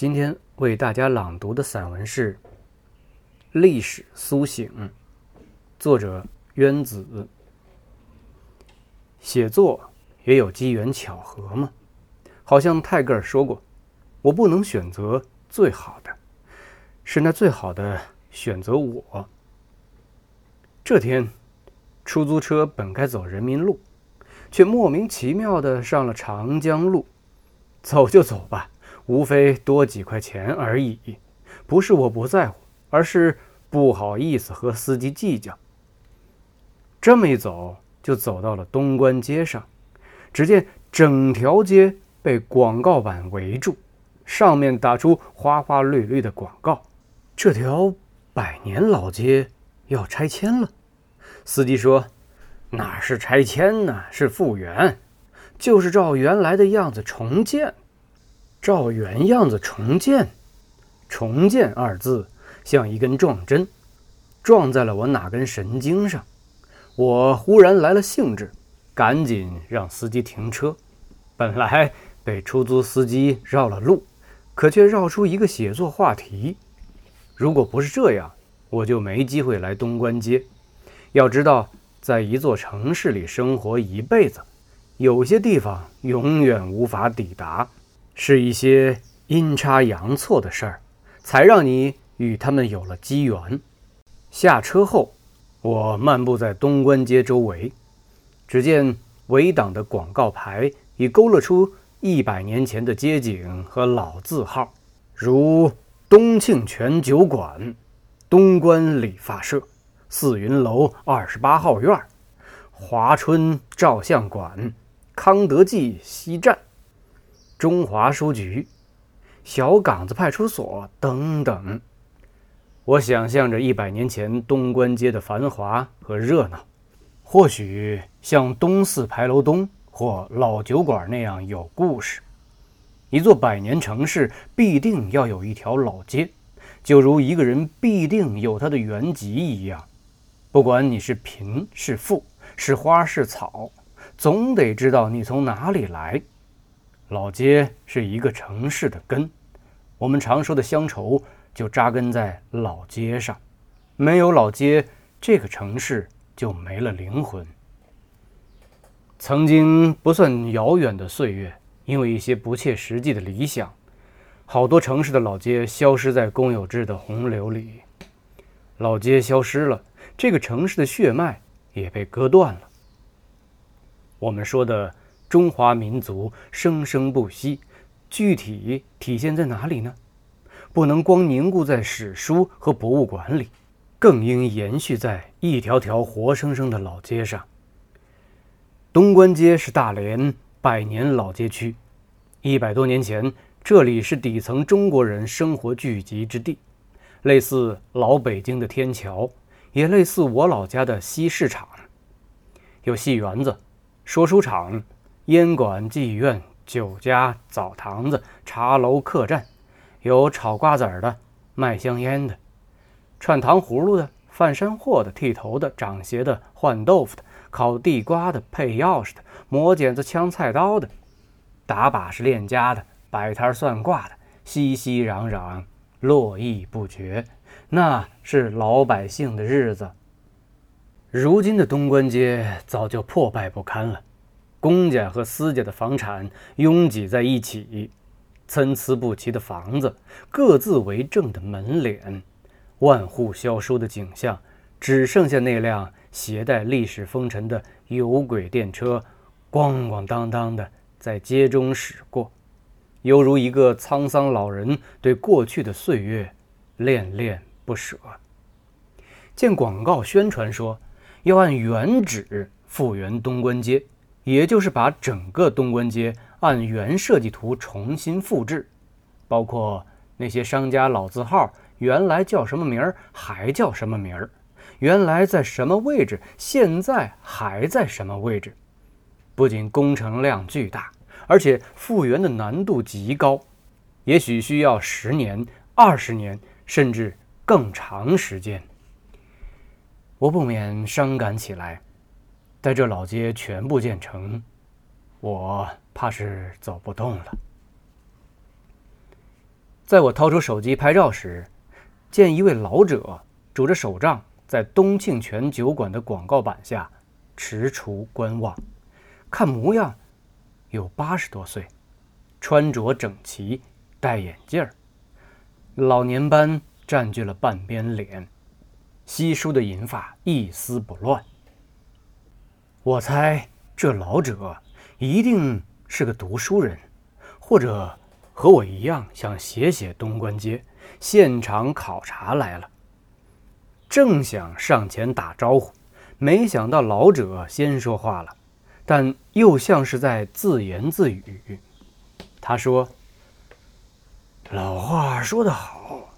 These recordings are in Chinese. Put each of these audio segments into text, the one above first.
今天为大家朗读的散文是《历史苏醒》，作者渊子。写作也有机缘巧合吗？好像泰戈尔说过：“我不能选择最好的，是那最好的选择我。”这天，出租车本该走人民路，却莫名其妙的上了长江路。走就走吧。无非多几块钱而已，不是我不在乎，而是不好意思和司机计较。这么一走，就走到了东关街上，只见整条街被广告板围住，上面打出花花绿绿的广告。这条百年老街要拆迁了。司机说：“哪是拆迁呢？是复原，就是照原来的样子重建。”照原样子重建，重建二字像一根撞针，撞在了我哪根神经上。我忽然来了兴致，赶紧让司机停车。本来被出租司机绕了路，可却绕出一个写作话题。如果不是这样，我就没机会来东关街。要知道，在一座城市里生活一辈子，有些地方永远无法抵达。是一些阴差阳错的事儿，才让你与他们有了机缘。下车后，我漫步在东关街周围，只见围挡的广告牌已勾勒出一百年前的街景和老字号，如东庆泉酒馆、东关理发社、四云楼二十八号院、华春照相馆、康德记西站。中华书局、小岗子派出所等等，我想象着一百年前东关街的繁华和热闹，或许像东四牌楼东或老酒馆那样有故事。一座百年城市必定要有一条老街，就如一个人必定有他的原籍一样。不管你是贫是富，是花是草，总得知道你从哪里来。老街是一个城市的根，我们常说的乡愁就扎根在老街上。没有老街，这个城市就没了灵魂。曾经不算遥远的岁月，因为一些不切实际的理想，好多城市的老街消失在公有制的洪流里。老街消失了，这个城市的血脉也被割断了。我们说的。中华民族生生不息，具体体现在哪里呢？不能光凝固在史书和博物馆里，更应延续在一条条活生生的老街上。东关街是大连百年老街区，一百多年前，这里是底层中国人生活聚集之地，类似老北京的天桥，也类似我老家的西市场，有戏园子、说书场。烟馆、妓院、酒家、澡堂子、茶楼、客栈，有炒瓜子的、卖香烟的、串糖葫芦的、贩山货的、剃头的、长鞋的、换豆腐的、烤地瓜的、配钥匙的、磨剪子、枪菜刀的、打把式练家的、摆摊算卦的，熙熙攘攘，络绎不绝。那是老百姓的日子。如今的东关街早就破败不堪了。公家和私家的房产拥挤在一起，参差不齐的房子，各自为政的门脸，万户萧疏的景象，只剩下那辆携带历史风尘的有轨电车，咣咣当当的在街中驶过，犹如一个沧桑老人对过去的岁月恋恋不舍。见广告宣传说要按原址复原东关街。也就是把整个东关街按原设计图重新复制，包括那些商家老字号原来叫什么名儿，还叫什么名儿，原来在什么位置，现在还在什么位置。不仅工程量巨大，而且复原的难度极高，也许需要十年、二十年，甚至更长时间。我不免伤感起来。待这老街全部建成，我怕是走不动了。在我掏出手机拍照时，见一位老者拄着手杖，在东庆泉酒馆的广告板下踟蹰观望，看模样有八十多岁，穿着整齐，戴眼镜儿，老年斑占据了半边脸，稀疏的银发一丝不乱。我猜这老者一定是个读书人，或者。和我一样想写写东关街，现场考察来了。正想上前打招呼，没想到老者先说话了，但又像是在自言自语。他说：“老话说得好，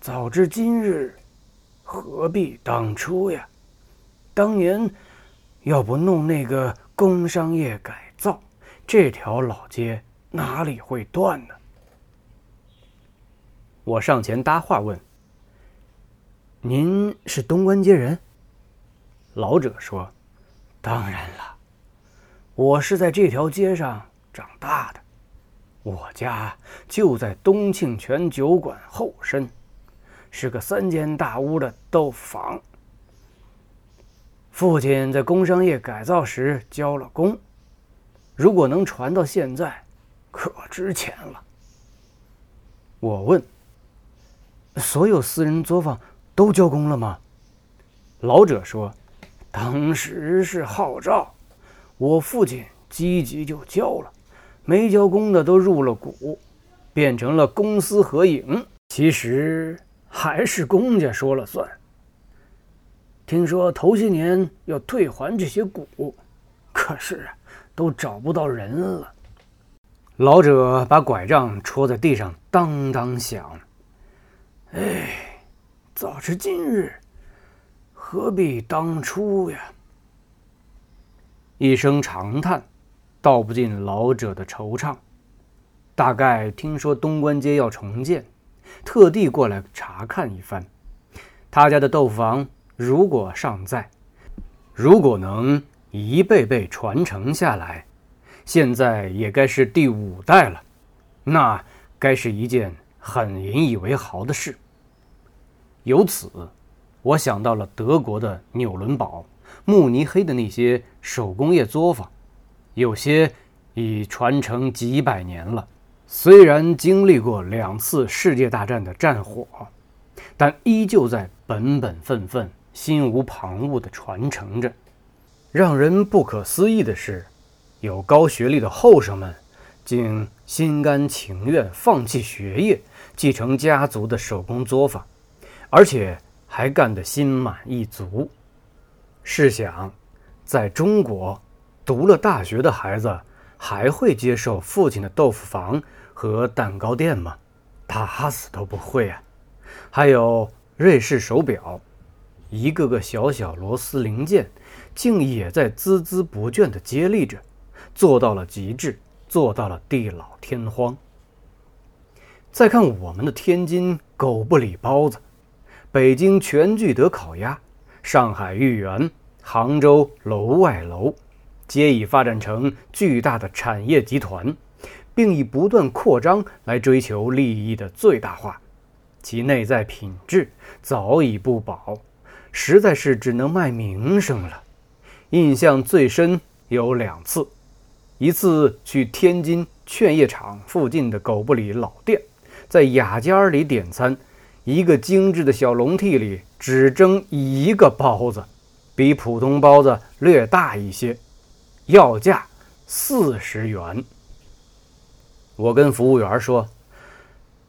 早知今日，何必当初呀？当年要不弄那个工商业改造，这条老街哪里会断呢？”我上前搭话问：“您是东关街人？”老者说：“当然了，我是在这条街上长大的，我家就在东庆泉酒馆后身，是个三间大屋的豆腐坊。父亲在工商业改造时交了工，如果能传到现在，可值钱了。”我问。所有私人作坊都交工了吗？老者说：“当时是号召，我父亲积极就交了，没交工的都入了股，变成了公私合营。其实还是公家说了算。听说头些年要退还这些股，可是都找不到人了。”老者把拐杖戳在地上，当当响。哎，早知今日，何必当初呀！一声长叹，道不尽老者的惆怅。大概听说东关街要重建，特地过来查看一番。他家的豆腐坊如果尚在，如果能一辈辈传承下来，现在也该是第五代了，那该是一件。很引以为豪的事。由此，我想到了德国的纽伦堡、慕尼黑的那些手工业作坊，有些已传承几百年了。虽然经历过两次世界大战的战火，但依旧在本本分分、心无旁骛地传承着。让人不可思议的是，有高学历的后生们。竟心甘情愿放弃学业，继承家族的手工作坊，而且还干得心满意足。试想，在中国读了大学的孩子，还会接受父亲的豆腐房和蛋糕店吗？打死都不会啊！还有瑞士手表，一个个小小螺丝零件，竟也在孜孜不倦地接力着，做到了极致。做到了地老天荒。再看我们的天津狗不理包子，北京全聚德烤鸭，上海豫园，杭州楼外楼，皆已发展成巨大的产业集团，并以不断扩张来追求利益的最大化，其内在品质早已不保，实在是只能卖名声了。印象最深有两次。一次去天津劝业场附近的狗不理老店，在雅间里点餐，一个精致的小笼屉里只蒸一个包子，比普通包子略大一些，要价四十元。我跟服务员说：“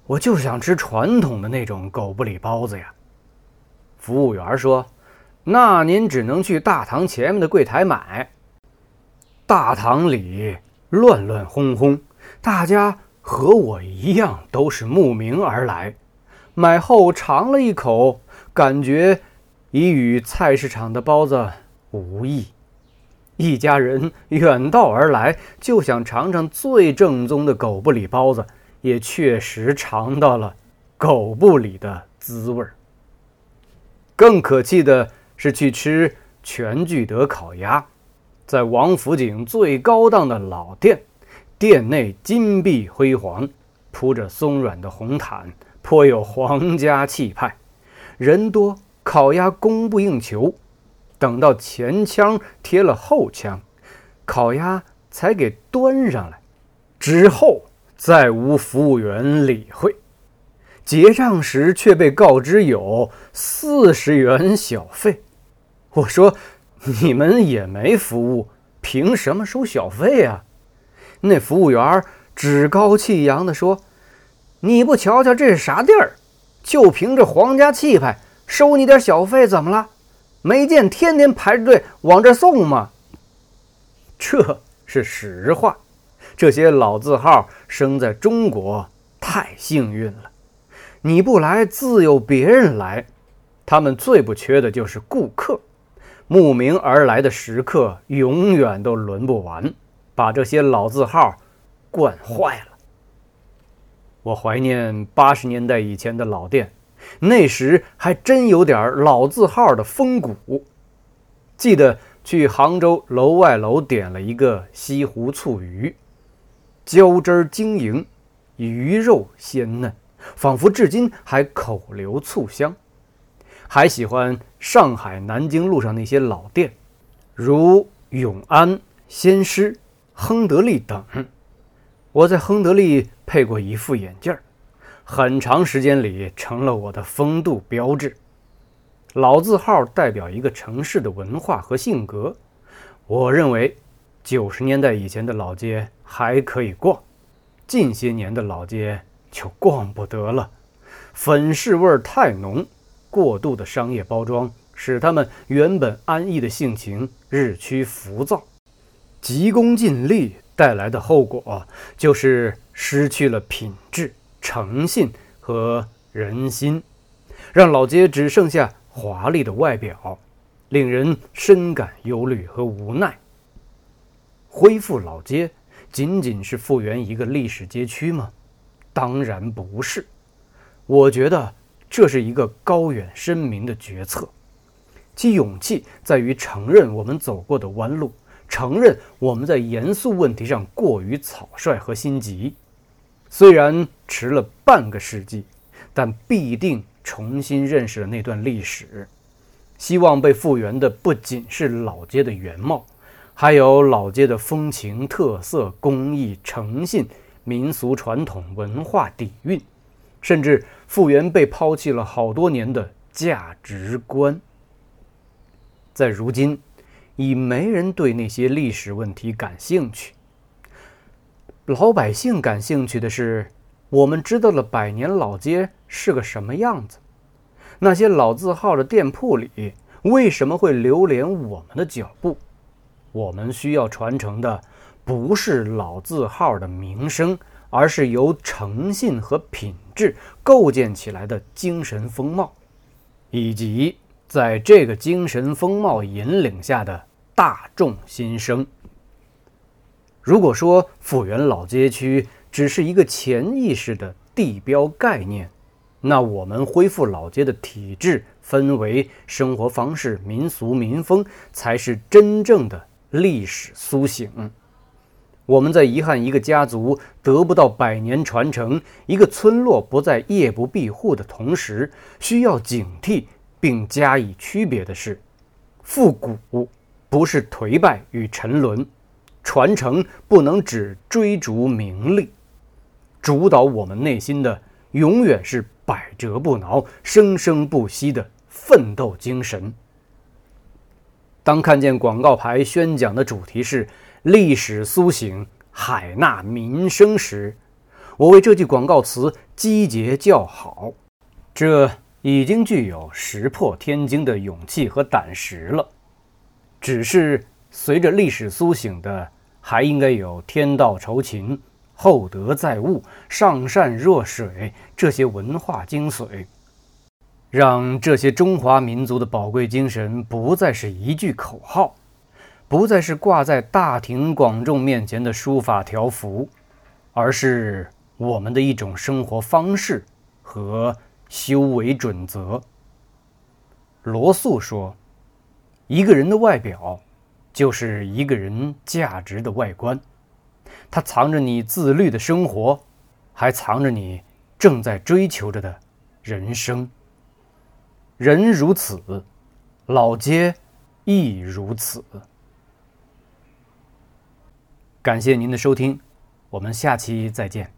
我就想吃传统的那种狗不理包子呀。”服务员说：“那您只能去大堂前面的柜台买。”大堂里乱乱哄哄，大家和我一样都是慕名而来。买后尝了一口，感觉已与菜市场的包子无异。一家人远道而来，就想尝尝最正宗的狗不理包子，也确实尝到了狗不理的滋味儿。更可气的是去吃全聚德烤鸭。在王府井最高档的老店，店内金碧辉煌，铺着松软的红毯，颇有皇家气派。人多，烤鸭供不应求。等到前腔贴了后腔，烤鸭才给端上来。之后再无服务员理会。结账时却被告知有四十元小费。我说：“你们也没服务，凭什么收小费啊？”那服务员趾高气扬地说：“你不瞧瞧这是啥地儿？就凭着皇家气派，收你点小费怎么了？没见天天排着队往这送吗？”这是实话。这些老字号生在中国太幸运了。你不来，自有别人来。他们最不缺的就是顾客，慕名而来的食客永远都轮不完，把这些老字号惯坏了。我怀念八十年代以前的老店，那时还真有点老字号的风骨。记得去杭州楼外楼点了一个西湖醋鱼，胶汁晶莹，鱼肉鲜嫩。仿佛至今还口留醋香，还喜欢上海南京路上那些老店，如永安、先施、亨得利等。我在亨得利配过一副眼镜，很长时间里成了我的风度标志。老字号代表一个城市的文化和性格。我认为，九十年代以前的老街还可以逛，近些年的老街。就逛不得了，粉饰味儿太浓，过度的商业包装使他们原本安逸的性情日趋浮躁，急功近利带来的后果就是失去了品质、诚信和人心，让老街只剩下华丽的外表，令人深感忧虑和无奈。恢复老街仅仅是复原一个历史街区吗？当然不是，我觉得这是一个高远深明的决策，其勇气在于承认我们走过的弯路，承认我们在严肃问题上过于草率和心急。虽然迟了半个世纪，但必定重新认识了那段历史。希望被复原的不仅是老街的原貌，还有老街的风情特色、工艺诚信。民俗传统文化底蕴，甚至复原被抛弃了好多年的价值观，在如今已没人对那些历史问题感兴趣。老百姓感兴趣的是，我们知道了百年老街是个什么样子，那些老字号的店铺里为什么会流连我们的脚步？我们需要传承的。不是老字号的名声，而是由诚信和品质构建起来的精神风貌，以及在这个精神风貌引领下的大众心声。如果说复原老街区只是一个潜意识的地标概念，那我们恢复老街的体制、氛围、生活方式、民俗民风，才是真正的历史苏醒。我们在遗憾一个家族得不到百年传承，一个村落不再夜不闭户的同时，需要警惕并加以区别的是：复古不是颓败与沉沦，传承不能只追逐名利，主导我们内心的永远是百折不挠、生生不息的奋斗精神。当看见广告牌宣讲的主题是。历史苏醒，海纳民生时，我为这句广告词击节叫好。这已经具有石破天惊的勇气和胆识了。只是随着历史苏醒的，还应该有天道酬勤、厚德载物、上善若水这些文化精髓，让这些中华民族的宝贵精神不再是一句口号。不再是挂在大庭广众面前的书法条幅，而是我们的一种生活方式和修为准则。罗素说：“一个人的外表，就是一个人价值的外观。它藏着你自律的生活还藏着你正在追求着的人生。人如此，老街亦如此。感谢您的收听，我们下期再见。